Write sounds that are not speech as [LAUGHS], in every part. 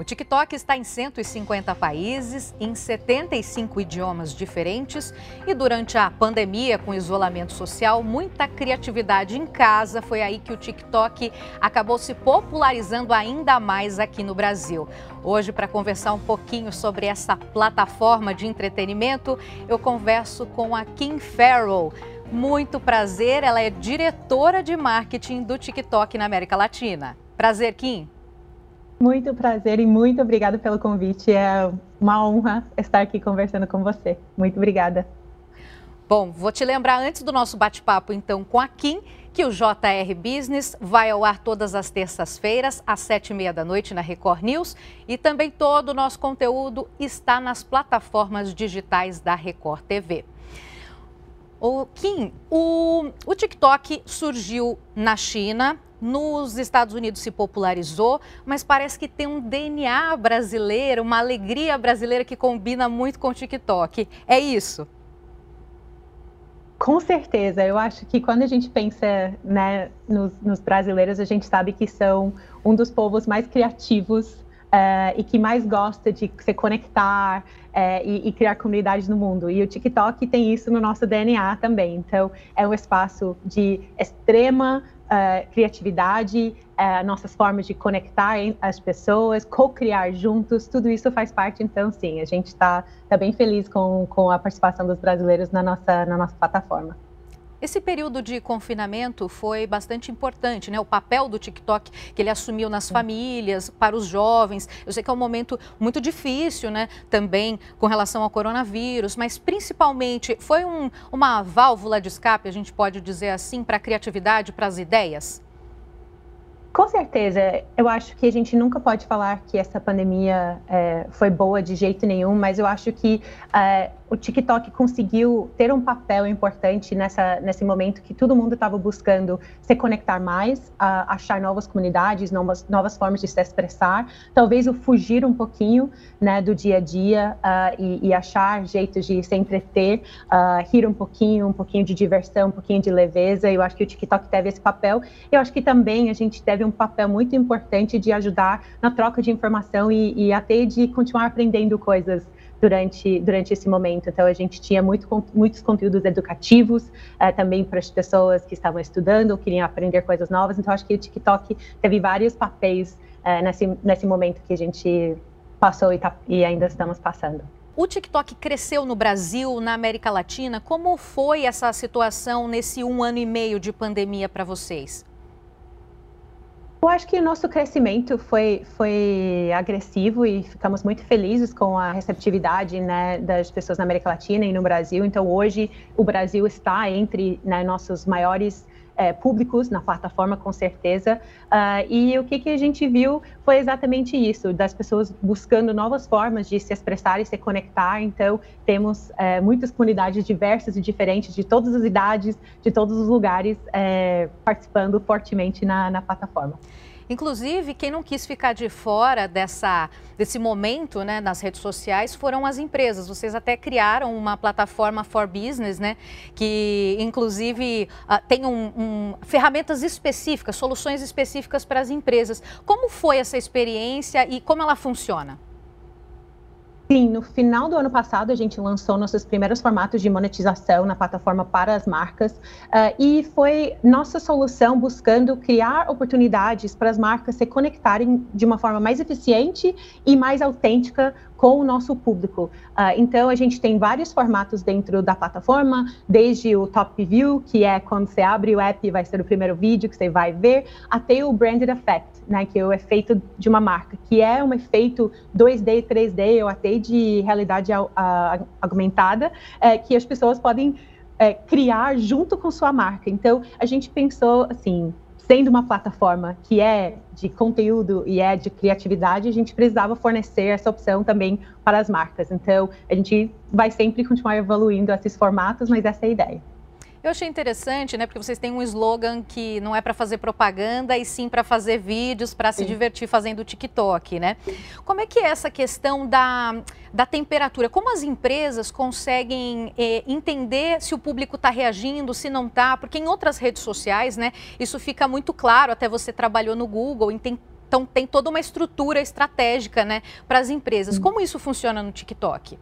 O TikTok está em 150 países, em 75 idiomas diferentes e durante a pandemia, com isolamento social, muita criatividade em casa. Foi aí que o TikTok acabou se popularizando ainda mais aqui no Brasil. Hoje, para conversar um pouquinho sobre essa plataforma de entretenimento, eu converso com a Kim Farrell. Muito prazer, ela é diretora de marketing do TikTok na América Latina. Prazer, Kim. Muito prazer e muito obrigada pelo convite. É uma honra estar aqui conversando com você. Muito obrigada. Bom, vou te lembrar antes do nosso bate-papo, então, com a Kim, que o JR Business vai ao ar todas as terças-feiras, às sete e meia da noite, na Record News. E também todo o nosso conteúdo está nas plataformas digitais da Record TV. O Kim, o, o TikTok surgiu na China, nos Estados Unidos se popularizou, mas parece que tem um DNA brasileiro, uma alegria brasileira que combina muito com o TikTok. É isso? Com certeza. Eu acho que quando a gente pensa né, nos, nos brasileiros, a gente sabe que são um dos povos mais criativos Uh, e que mais gosta de se conectar uh, e, e, criar comunidades no mundo. E o TikTok tem isso no nosso DNA também. Então, é um espaço de extrema uh, criatividade, uh, nossas formas de conectar as pessoas, co-criar juntos, tudo isso faz parte. Então, sim, a gente está tá bem feliz com, com a participação dos brasileiros na nossa, na nossa plataforma. Esse período de confinamento foi bastante importante, né? O papel do TikTok que ele assumiu nas famílias, para os jovens. Eu sei que é um momento muito difícil, né? Também com relação ao coronavírus, mas principalmente foi um, uma válvula de escape, a gente pode dizer assim, para a criatividade, para as ideias? Com certeza, eu acho que a gente nunca pode falar que essa pandemia é, foi boa de jeito nenhum, mas eu acho que é, o TikTok conseguiu ter um papel importante nessa, nesse momento que todo mundo estava buscando se conectar mais, achar novas comunidades, novas, novas formas de se expressar, talvez o fugir um pouquinho né, do dia a dia uh, e, e, achar jeitos de se entreter, uh, rir um pouquinho, um pouquinho de diversão, um pouquinho de leveza. Eu acho que o TikTok teve esse papel. Eu acho que também a gente teve um papel muito importante de ajudar na troca de informação e, e até de continuar aprendendo coisas durante, durante esse momento. Então, a gente tinha muito, muitos conteúdos educativos uh, também para as pessoas que estavam estudando ou queriam aprender coisas novas. Então, acho que o TikTok teve vários papéis uh, nesse, nesse momento que a gente passou e, tá, e ainda estamos passando. O TikTok cresceu no Brasil, na América Latina. Como foi essa situação nesse um ano e meio de pandemia para vocês? Eu acho que o nosso crescimento foi, foi agressivo e ficamos muito felizes com a receptividade né, das pessoas na América Latina e no Brasil. Então, hoje, o Brasil está entre né, nossos maiores é, públicos na plataforma, com certeza. Uh, e o que, que a gente viu foi exatamente isso, das pessoas buscando novas formas de se expressar e se conectar. Então, temos é, muitas comunidades diversas e diferentes, de todas as idades, de todos os lugares, é, participando fortemente na, na plataforma. Inclusive, quem não quis ficar de fora dessa, desse momento né, nas redes sociais foram as empresas. Vocês até criaram uma plataforma for business, né, que inclusive uh, tem um, um, ferramentas específicas, soluções específicas para as empresas. Como foi essa experiência e como ela funciona? Sim, no final do ano passado a gente lançou nossos primeiros formatos de monetização na plataforma para as marcas uh, e foi nossa solução buscando criar oportunidades para as marcas se conectarem de uma forma mais eficiente e mais autêntica com o nosso público. Uh, então, a gente tem vários formatos dentro da plataforma, desde o Top View, que é quando você abre o app vai ser o primeiro vídeo que você vai ver, até o Branded Effect, né, que é o efeito de uma marca, que é um efeito 2D, 3D ou até de realidade aumentada, é, que as pessoas podem é, criar junto com sua marca. Então, a gente pensou assim, sendo uma plataforma que é de conteúdo e é de criatividade, a gente precisava fornecer essa opção também para as marcas. Então, a gente vai sempre continuar evoluindo esses formatos, mas essa é a ideia. Eu achei interessante, né? Porque vocês têm um slogan que não é para fazer propaganda e sim para fazer vídeos, para se divertir fazendo TikTok, né? Como é que é essa questão da, da temperatura? Como as empresas conseguem eh, entender se o público está reagindo, se não está? Porque em outras redes sociais, né? Isso fica muito claro. Até você trabalhou no Google, então tem toda uma estrutura estratégica né, para as empresas. Como isso funciona no TikTok?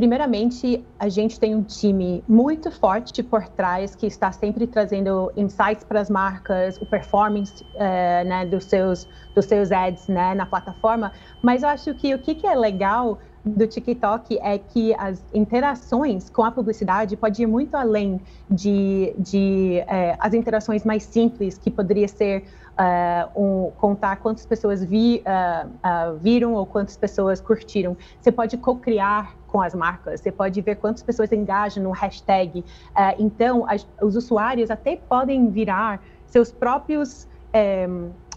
Primeiramente, a gente tem um time muito forte por trás que está sempre trazendo insights para as marcas, o performance uh, né, dos, seus, dos seus ads né, na plataforma. Mas eu acho que o que, que é legal do TikTok é que as interações com a publicidade pode ir muito além de, de uh, as interações mais simples que poderia ser uh, um, contar quantas pessoas vi, uh, viram ou quantas pessoas curtiram. Você pode co-criar com as marcas, você pode ver quantas pessoas engajam no hashtag. Uh, então, as, os usuários até podem virar seus próprios é,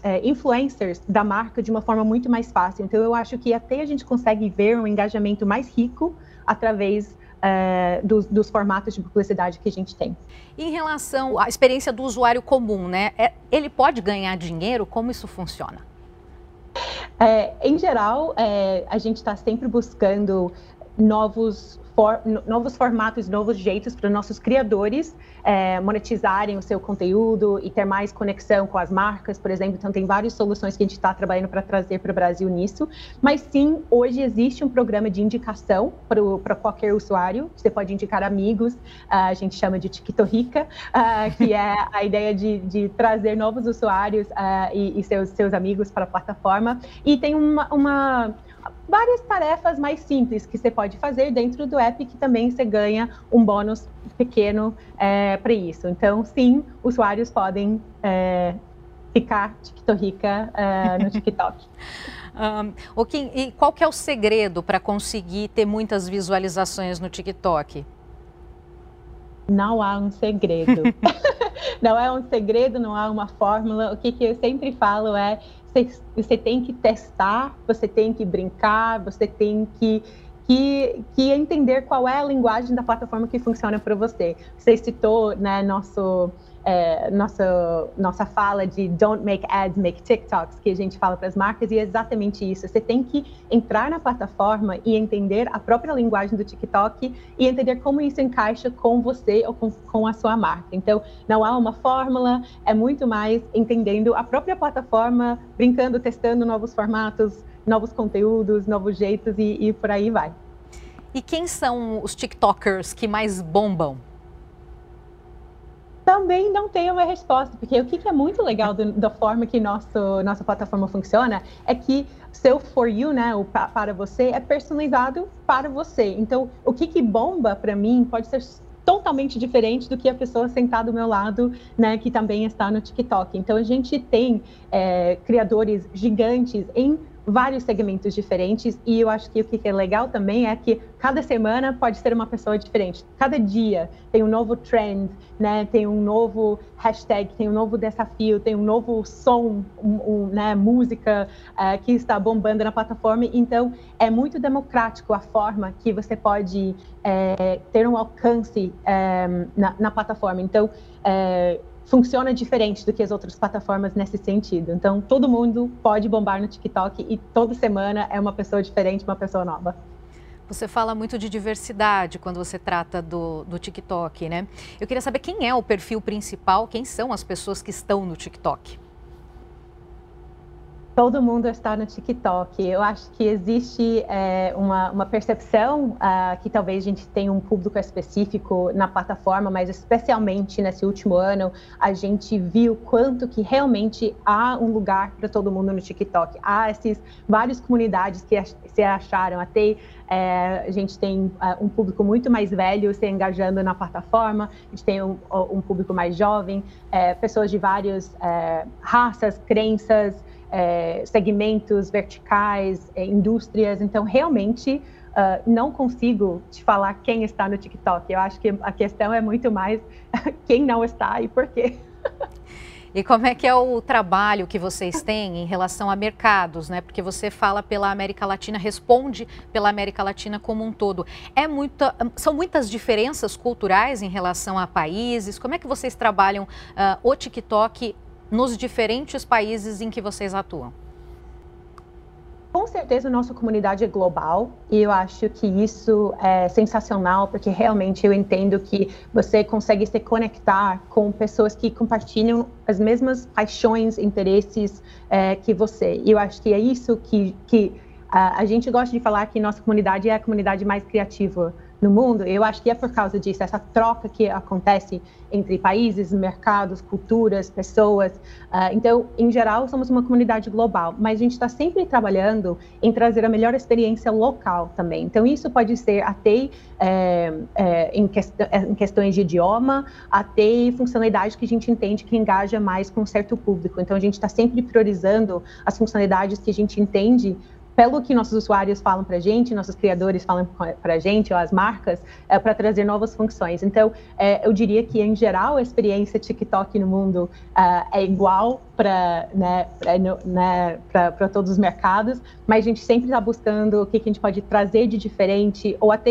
é, influencers da marca de uma forma muito mais fácil. Então, eu acho que até a gente consegue ver um engajamento mais rico através é, dos, dos, formatos de publicidade que a gente tem. Em relação à experiência do usuário comum, né? É, ele pode ganhar dinheiro? Como isso funciona? É, em geral, é, a gente está sempre buscando novos, for, novos formatos, novos jeitos para nossos criadores é, monetizarem o seu conteúdo e ter mais conexão com as marcas, por exemplo. Então, tem várias soluções que a gente está trabalhando para trazer para o Brasil nisso. Mas sim, hoje existe um programa de indicação para qualquer usuário. Você pode indicar amigos, a gente chama de TikTokica, uh, que é a ideia de, de trazer novos usuários uh, e, e, seus, seus amigos para a plataforma. E tem uma, uma várias tarefas mais simples que você pode fazer dentro do app que também você ganha um bônus pequeno é, para isso. Então, sim, usuários podem é, ficar TikTokica é, no [LAUGHS] TikTok. um, o Kim, e qual que é o segredo para conseguir ter muitas visualizações no TikTok? Não há um segredo. [LAUGHS] não é um segredo, não há uma fórmula. O que, que eu sempre falo é você, tem que testar, você tem que brincar, você tem que que, que entender qual é a linguagem da plataforma que funciona para você. Você citou, né, nosso é, nossa, nossa fala de don't make ads, make TikToks, que a gente fala para as marcas, e é exatamente isso. Você tem que entrar na plataforma e entender a própria linguagem do TikTok e entender como isso encaixa com você ou com, com a sua marca. Então, não há uma fórmula, é muito mais entendendo a própria plataforma, brincando, testando novos formatos, novos conteúdos, novos jeitos e, e por aí vai. E quem são os TikTokers que mais bombam? Também não tenho uma resposta, porque o que, é muito legal do, da forma que nosso, nossa plataforma funciona é que seu for you, né, o para você, é personalizado para você. Então, o que, que bomba para mim pode ser totalmente diferente do que a pessoa sentada do meu lado, né, que também está no TikTok. Então, a gente tem é, criadores gigantes em vários segmentos diferentes e eu acho que o que é legal também é que cada semana pode ser uma pessoa diferente. Cada dia tem um novo trend, né? Tem um novo hashtag, tem um novo desafio, tem um novo som, um, um, né? Música uh, que está bombando na plataforma. Então é muito democrático a forma que você pode é, ter um alcance é, na, na, plataforma. Então é, funciona diferente do que as outras plataformas nesse sentido. Então, todo mundo pode bombar no TikTok e toda semana é uma pessoa diferente, uma pessoa nova. Você fala muito de diversidade quando você trata do, do TikTok, né? Eu queria saber quem é o perfil principal, quem são as pessoas que estão no TikTok todo mundo está no TikTok. Eu acho que existe é, uma, uma, percepção uh, que talvez a gente tenha um público específico na plataforma, mas especialmente nesse último ano, a gente viu quanto que realmente há um lugar para todo mundo no TikTok. Há essas várias comunidades que se acharam até é, a gente tem uh, um público muito mais velho se engajando na plataforma, a gente tem um, um público mais jovem, é, pessoas de várias é, raças, crenças, é, segmentos verticais, é, indústrias. Então, realmente, uh, não consigo te falar quem está no TikTok. Eu acho que a questão é muito mais [LAUGHS] quem não está e por quê. E como é que é o trabalho que vocês têm em relação a mercados, né? Porque você fala pela América Latina, responde pela América Latina como um todo. É muita, são muitas diferenças culturais em relação a países. Como é que vocês trabalham uh, o TikTok nos diferentes países em que vocês atuam? Com certeza, nossa comunidade é global e eu acho que isso é sensacional, porque realmente eu entendo que você consegue se conectar com pessoas que compartilham as mesmas paixões, interesses é, que você. E eu acho que é isso que, que a, a gente gosta de falar que nossa comunidade é a comunidade mais criativa no mundo. Eu acho que é por causa disso, essa troca que acontece entre países, mercados, culturas, pessoas. Uh, então, em geral, somos uma comunidade global, mas a gente está sempre trabalhando em trazer a melhor experiência local também. Então, isso pode ser até é, é, em, que, em, questões de idioma, até funcionalidade que a gente entende que engaja mais com um certo público. Então, a gente está sempre priorizando as funcionalidades que a gente entende pelo que nossos usuários falam para a gente, nossos criadores falam para a gente, ou as marcas, é, para trazer novas funções. Então, é, eu diria que, em geral, a experiência TikTok no mundo uh, é igual para né, né, todos os mercados, mas a gente sempre está buscando o que, que a gente pode trazer de diferente, ou até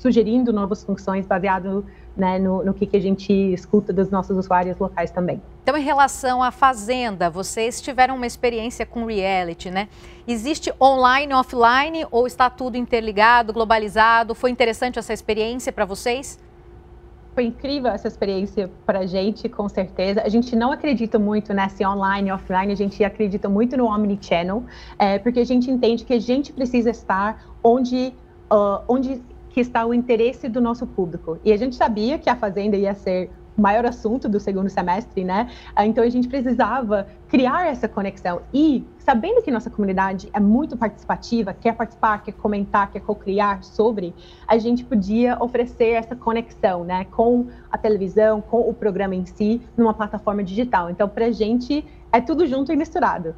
sugerindo novas funções baseado né, no, no que, que a gente escuta dos nossos usuários locais também. Então, em relação à Fazenda, vocês tiveram uma experiência com reality, né? Existe online, offline ou está tudo interligado, globalizado? Foi interessante essa experiência para vocês? Foi incrível essa experiência para a gente, com certeza. A gente não acredita muito nesse online, offline, a gente acredita muito no omnichannel, é, porque a gente entende que a gente precisa estar onde, uh, onde que está o interesse do nosso público. E a gente sabia que a Fazenda ia ser o maior assunto do segundo semestre, né? Ah, então a gente precisava criar essa conexão. E sabendo que nossa comunidade é muito participativa, quer participar, quer comentar, quer co-criar sobre, a gente podia oferecer essa conexão, né, com a televisão, com o programa em si, numa plataforma digital. Então, para a gente é tudo junto e misturado.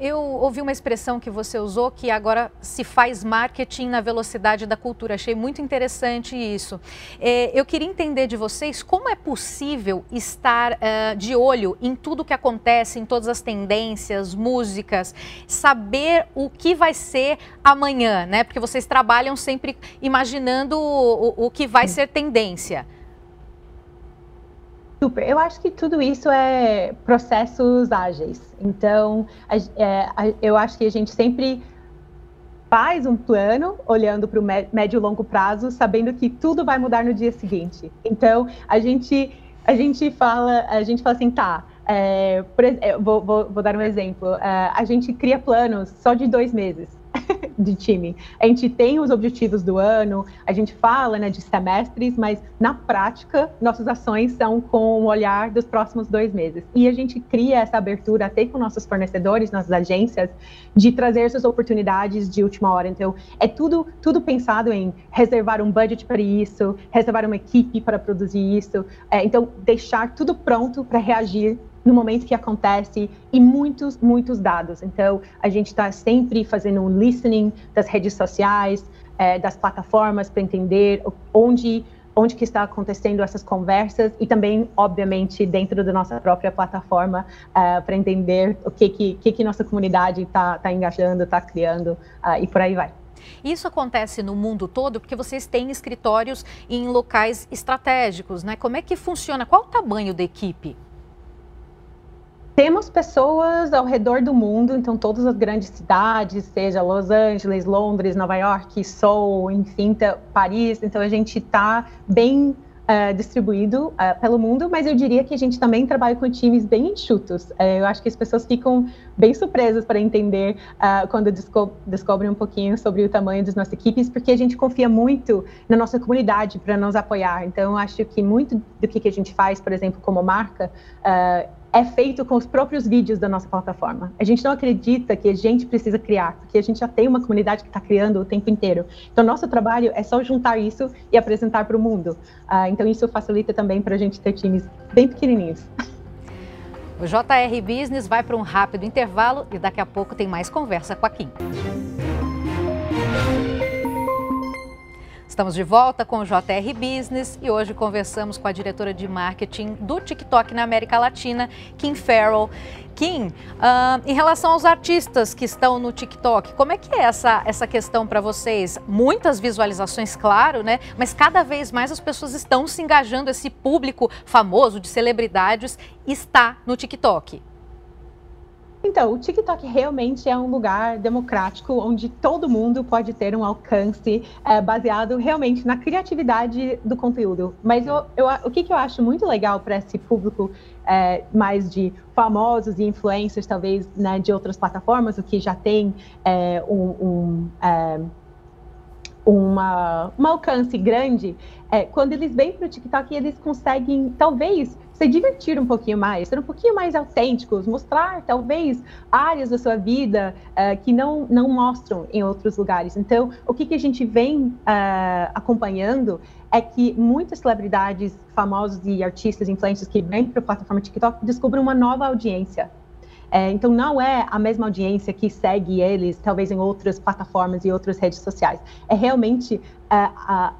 Eu ouvi uma expressão que você usou que agora se faz marketing na velocidade da cultura. Achei muito interessante isso. É, eu queria entender de vocês como é possível estar uh, de olho em tudo que acontece, em todas as tendências, músicas, saber o que vai ser amanhã, né? Porque vocês trabalham sempre imaginando o, o que vai ser tendência. Super. Eu acho que tudo isso é processos ágeis. Então, a, é, a, eu acho que a gente sempre faz um plano olhando para o médio e longo prazo, sabendo que tudo vai mudar no dia seguinte. Então, a gente a gente fala a gente fala assim, tá? É, por, é, vou, vou, vou, dar um exemplo. É, a gente cria planos só de dois meses. De time. A gente tem os objetivos do ano, a gente fala né, de semestres, mas na prática, nossas ações são com o olhar dos próximos dois meses. E a gente cria essa abertura até com nossos fornecedores, nossas agências, de trazer essas oportunidades de última hora. Então, é tudo, tudo pensado em reservar um budget para isso, reservar uma equipe para produzir isso. É, então, deixar tudo pronto para reagir no momento que acontece e muitos, muitos dados. Então, a gente está sempre fazendo um listening das redes sociais, é, das plataformas para entender onde onde que está acontecendo essas conversas e também, obviamente, dentro da nossa própria plataforma uh, para entender o que que, que, que nossa comunidade está tá engajando, está criando uh, e por aí vai. Isso acontece no mundo todo porque vocês têm escritórios em locais estratégicos, né? Como é que funciona? Qual o tamanho da equipe? Temos pessoas ao redor do mundo, então todas as grandes cidades, seja Los Angeles, Londres, Nova York, Seoul, enfim, Paris. Então a gente está bem uh, distribuído uh, pelo mundo, mas eu diria que a gente também trabalha com times bem enxutos. Uh, eu acho que as pessoas ficam bem surpresas para entender quando desco descobrem um pouquinho sobre o tamanho das nossas equipes, porque a gente confia muito na nossa comunidade para nos apoiar. Então, acho que muito do que, que a gente faz, por exemplo, como marca, é feito com os próprios vídeos da nossa plataforma. A gente não acredita que a gente precisa criar, porque a gente já tem uma comunidade que está criando o tempo inteiro. Então, nosso trabalho é só juntar isso e apresentar para o mundo. Uh, então, isso facilita também para a gente ter times bem pequenininhos. O JR Business vai para um rápido intervalo e daqui a pouco tem mais conversa com a Kim. Estamos de volta com o JR Business e hoje conversamos com a diretora de marketing do TikTok na América Latina, Kim Farrell. Kim, uh, em relação aos artistas que estão no TikTok, como é que é essa, essa questão para vocês? Muitas visualizações, claro, né? Mas cada vez mais as pessoas estão se engajando, esse público famoso de celebridades está no TikTok. Então, o TikTok realmente é um lugar democrático onde todo mundo pode ter um alcance é, baseado realmente na criatividade do conteúdo. Mas eu, eu, o que, que eu acho muito legal para esse público é, mais de famosos e influencers, talvez, né, de outras plataformas, o que já tem é, um, um é, uma, um alcance grande, é, quando eles vêm para o TikTok, eles conseguem, talvez, se divertir um pouquinho mais, ser um pouquinho mais autênticos, mostrar, talvez, áreas da sua vida uh, que não, não mostram em outros lugares. Então, o que, que a gente vem uh, acompanhando é que muitas celebridades famosos e artistas, influencers que vêm para a plataforma TikTok descobrem uma nova audiência. É, então, não é a mesma audiência que segue eles, talvez em outras plataformas e outras redes sociais. É realmente a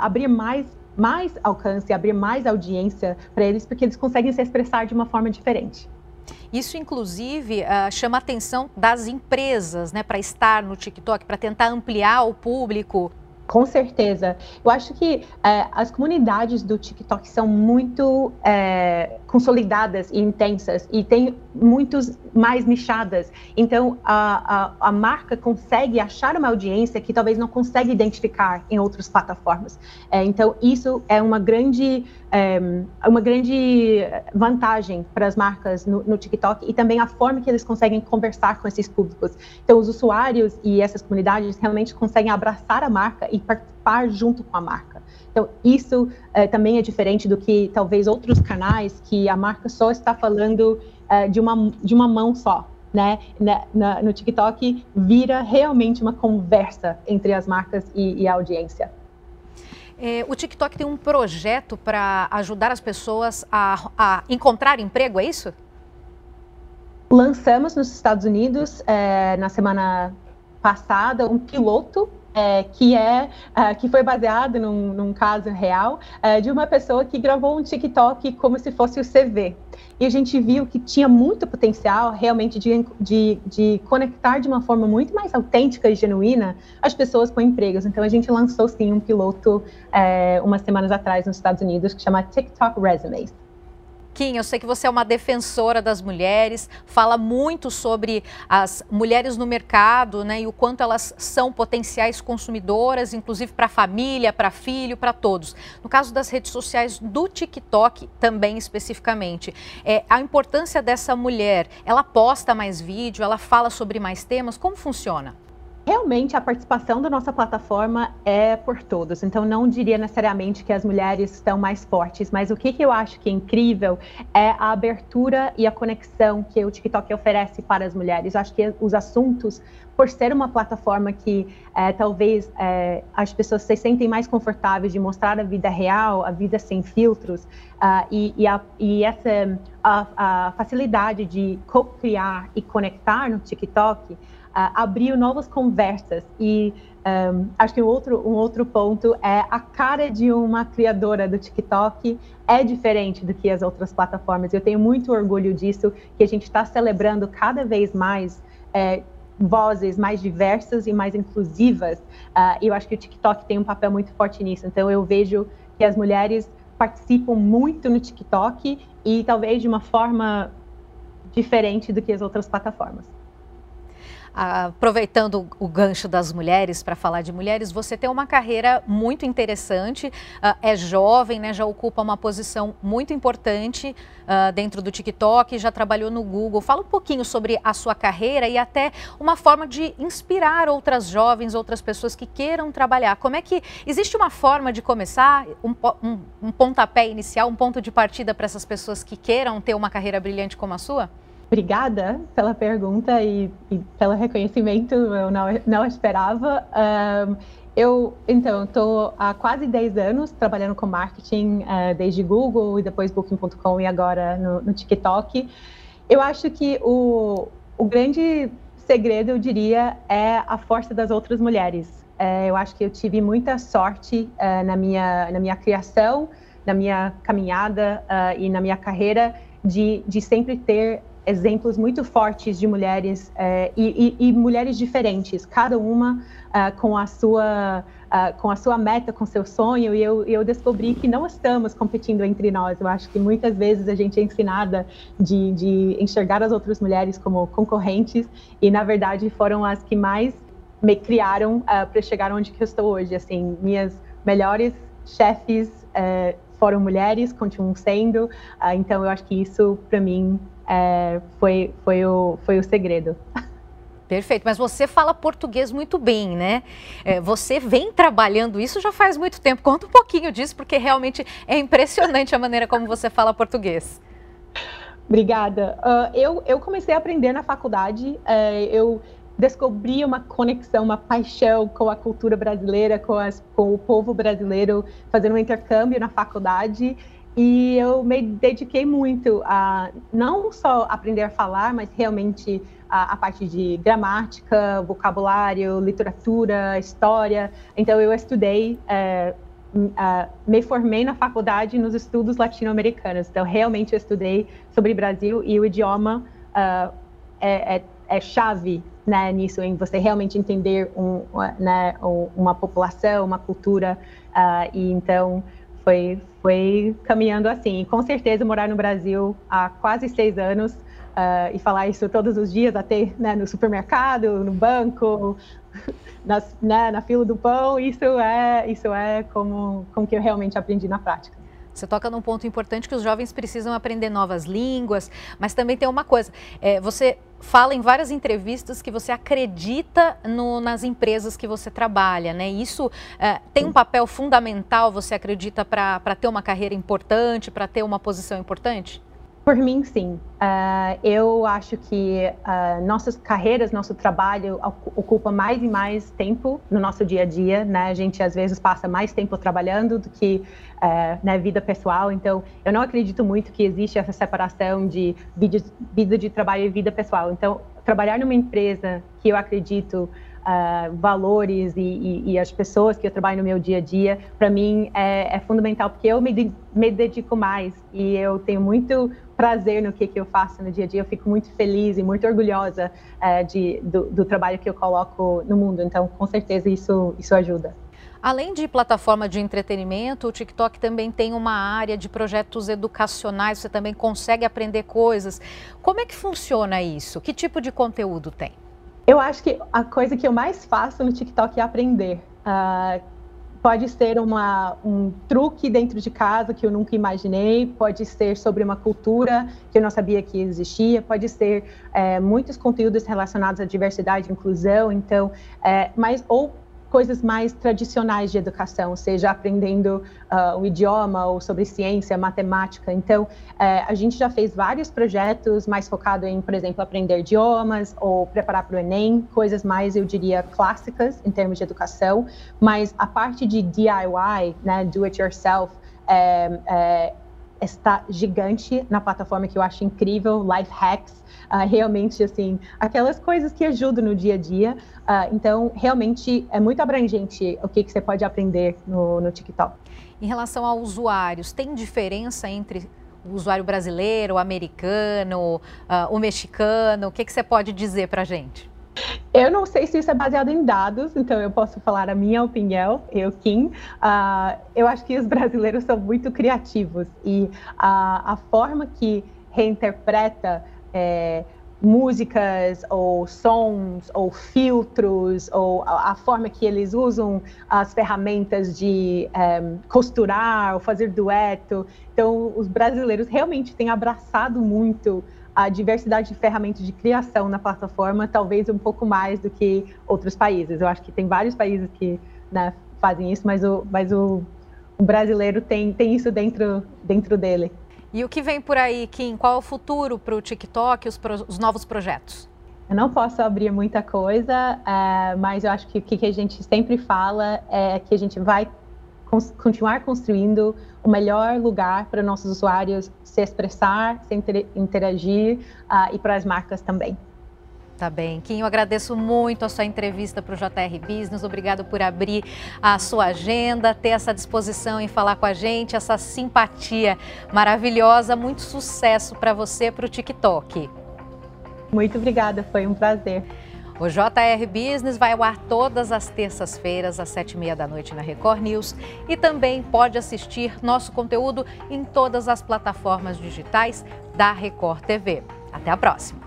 abrir mais, mais alcance, abrir mais audiência para eles, porque eles conseguem se expressar de uma forma diferente. Isso, inclusive, uh, chama a atenção das empresas né, para estar no TikTok, para tentar ampliar o público com certeza. Eu acho que é, as comunidades do TikTok são muito é, consolidadas e intensas e tem muitos mais nichadas. Então, a, a, a, marca consegue achar uma audiência que talvez não consegue identificar em outras plataformas. É, então, isso é uma grande, é, uma grande vantagem para as marcas no, no, TikTok e também a forma que eles conseguem conversar com esses públicos. Então, os usuários e essas comunidades realmente conseguem abraçar a marca e participar junto com a marca. Então, isso é, também é diferente do que talvez outros canais que a marca só está falando é, de, uma, de uma mão só. Né? Na, na, no TikTok vira realmente uma conversa entre as marcas e, e a audiência. É, o TikTok tem um projeto para ajudar as pessoas a, a, encontrar emprego, é isso? Lançamos nos Estados Unidos é, na semana passada um piloto é, que é uh, que foi baseado num, num caso real uh, de uma pessoa que gravou um TikTok como se fosse o CV. E a gente viu que tinha muito potencial realmente de, de, de conectar de uma forma muito mais autêntica e genuína as pessoas com empregos. Então a gente lançou sim um piloto é, umas semanas atrás nos Estados Unidos que chama TikTok Resumes. Kim, eu sei que você é uma defensora das mulheres, fala muito sobre as mulheres no mercado, né, e o quanto elas são potenciais consumidoras, inclusive para a família, para filho, para todos. No caso das redes sociais, do TikTok também especificamente, é, a importância dessa mulher, ela posta mais vídeo, ela fala sobre mais temas, como funciona? Realmente a participação da nossa plataforma é por todos, então não diria necessariamente que as mulheres estão mais fortes, mas o que, que eu acho que é incrível é a abertura e a conexão que o TikTok oferece para as mulheres. Eu acho que os assuntos, por ser uma plataforma que é, talvez é, as pessoas se sentem mais confortáveis de mostrar a vida real, a vida sem filtros, uh, e, e, a, e, essa a, a facilidade de co-criar e conectar no TikTok abriu novas conversas e um, acho que um outro, um outro ponto é a cara de uma criadora do TikTok é diferente do que as outras plataformas. Eu tenho muito orgulho disso, que a gente está celebrando cada vez mais é, vozes mais diversas e mais inclusivas. Uh, e eu acho que o TikTok tem um papel muito forte nisso. Então eu vejo que as mulheres participam muito no TikTok e talvez de uma forma diferente do que as outras plataformas aproveitando o gancho das mulheres para falar de mulheres, você tem uma carreira muito interessante, uh, é jovem, né, já ocupa uma posição muito importante uh, dentro do TikTok, já trabalhou no Google. Fala um pouquinho sobre a sua carreira e até uma forma de inspirar outras jovens, outras pessoas que queiram trabalhar. Como é que existe uma forma de começar, um, um, um pontapé inicial, um ponto de partida para essas pessoas que queiram ter uma carreira brilhante como a sua? Obrigada pela pergunta e, e pelo reconhecimento, eu não, não esperava. Um, eu, então, estou há quase 10 anos trabalhando com marketing, uh, desde Google e depois Booking.com e agora no, no, TikTok. Eu acho que o, o grande segredo, eu diria, é a força das outras mulheres. Uh, eu acho que eu tive muita sorte uh, na, minha, na minha criação, na minha caminhada e na minha carreira de, de sempre ter exemplos muito fortes de mulheres é, e, e, e, mulheres diferentes, cada uma uh, com a sua uh, com a sua meta, com seu sonho. E eu, eu descobri que não estamos competindo entre nós. Eu acho que muitas vezes a gente é ensinada de, de enxergar as outras mulheres como concorrentes e na verdade foram as que mais me criaram uh, para chegar onde que eu estou hoje. Assim, minhas melhores chefes foram mulheres, continuam sendo. Então, eu acho que isso, para mim, uh, foi, foi, o, foi o segredo. Perfeito, mas você fala português muito bem, né? É, você vem trabalhando isso já faz muito tempo. Conta um pouquinho disso, porque realmente é impressionante a maneira como você fala português. Obrigada. Uh, eu, eu comecei a aprender na faculdade. Uh, eu descobri uma conexão, uma paixão com a cultura brasileira, com, as, com o povo brasileiro, fazendo um intercâmbio na faculdade. E eu me dediquei muito a não só aprender a falar, mas realmente a, a parte de gramática, vocabulário, literatura, história. Então eu estudei, é, uh, me formei na faculdade nos estudos latino-americanos. Então realmente eu estudei sobre Brasil e o idioma uh, é, é, é chave né, nisso, em você realmente entender um, né, uma população, uma cultura, uh, e então foi, foi caminhando assim. Com certeza morar no Brasil há quase seis anos uh, e falar isso todos os dias, até né, no supermercado, no banco, [LAUGHS] nas, né, na fila do pão, isso é, isso é como, como que eu realmente aprendi na prática. Você toca num ponto importante que os jovens precisam aprender novas línguas, mas também tem uma coisa: é, você fala em várias entrevistas que você acredita no, nas empresas que você trabalha, né? Isso é, tem um papel fundamental, você acredita, para ter uma carreira importante, para ter uma posição importante? Por mim, sim. Uh, eu acho que uh, nossas carreiras, nosso trabalho ocupa mais e mais tempo no nosso dia a dia, né? A gente às vezes passa mais tempo trabalhando do que uh, na vida pessoal. Então, eu não acredito muito que existe essa separação de vida, de trabalho e vida pessoal. Então, trabalhar numa empresa que eu acredito uh, valores e, e, e, as pessoas que eu trabalho no meu dia a dia, para mim é, é, fundamental, porque eu me, me dedico mais e eu tenho muito prazer no que, que eu faço no dia a dia. Eu fico muito feliz e muito orgulhosa uh, de, do, do, trabalho que eu coloco no mundo. Então, com certeza, isso, isso ajuda. Além de plataforma de entretenimento, o TikTok também tem uma área de projetos educacionais, você também consegue aprender coisas. Como é que funciona isso? Que tipo de conteúdo tem? Eu acho que a coisa que eu mais faço no TikTok é aprender. Uh, pode ser uma, um truque dentro de casa que eu nunca imaginei, pode ser sobre uma cultura que eu não sabia que existia, pode ser é, muitos conteúdos relacionados à diversidade e inclusão, então, é, mas ou coisas mais tradicionais de educação, seja aprendendo uh, um idioma ou sobre ciência, matemática. Então, uh, a gente já fez vários projetos mais focados em, por exemplo, aprender idiomas ou preparar para o Enem, coisas mais, eu diria, clássicas em termos de educação. Mas a parte de DIY, né, do it yourself, é, está gigante na plataforma que eu acho incrível, Life Hacks uh, realmente, assim, aquelas coisas que ajudam no dia a dia. Uh, então, realmente, é muito abrangente o que, que você pode aprender no, no TikTok. Em relação a usuários, tem diferença entre o usuário brasileiro, o americano, uh, o mexicano? O que, que você pode dizer para gente? Eu não sei se isso é baseado em dados, então eu posso falar a minha opinião, eu, Kim. Uh, eu acho que os brasileiros são muito criativos e a, a forma que reinterpreta é, músicas ou sons ou filtros ou a, a, forma que eles usam as ferramentas de é, costurar ou fazer dueto. Então, os brasileiros realmente têm abraçado muito a diversidade de ferramentas de criação na plataforma, talvez um pouco mais do que outros países. Eu acho que tem vários países que né, fazem isso, mas o, mas o, o brasileiro tem, tem isso dentro, dentro dele. E o que vem por aí, Kim? Qual é o futuro para o TikTok, os, os, novos projetos? Eu não posso abrir muita coisa, uh, mas eu acho que o que a gente sempre fala é que a gente vai continuar construindo o melhor lugar para nossos usuários se expressar, se inter interagir uh, e para as marcas também. Tá bem. Kim, eu agradeço muito a sua entrevista para o JR Business. Obrigado por abrir a sua agenda, ter essa disposição em falar com a gente, essa simpatia maravilhosa. Muito sucesso para você, para o TikTok. Muito obrigada, foi um prazer. O JR Business vai ao ar todas as terças-feiras, às sete e meia da noite na Record News. E também pode assistir nosso conteúdo em todas as plataformas digitais da Record TV. Até a próxima!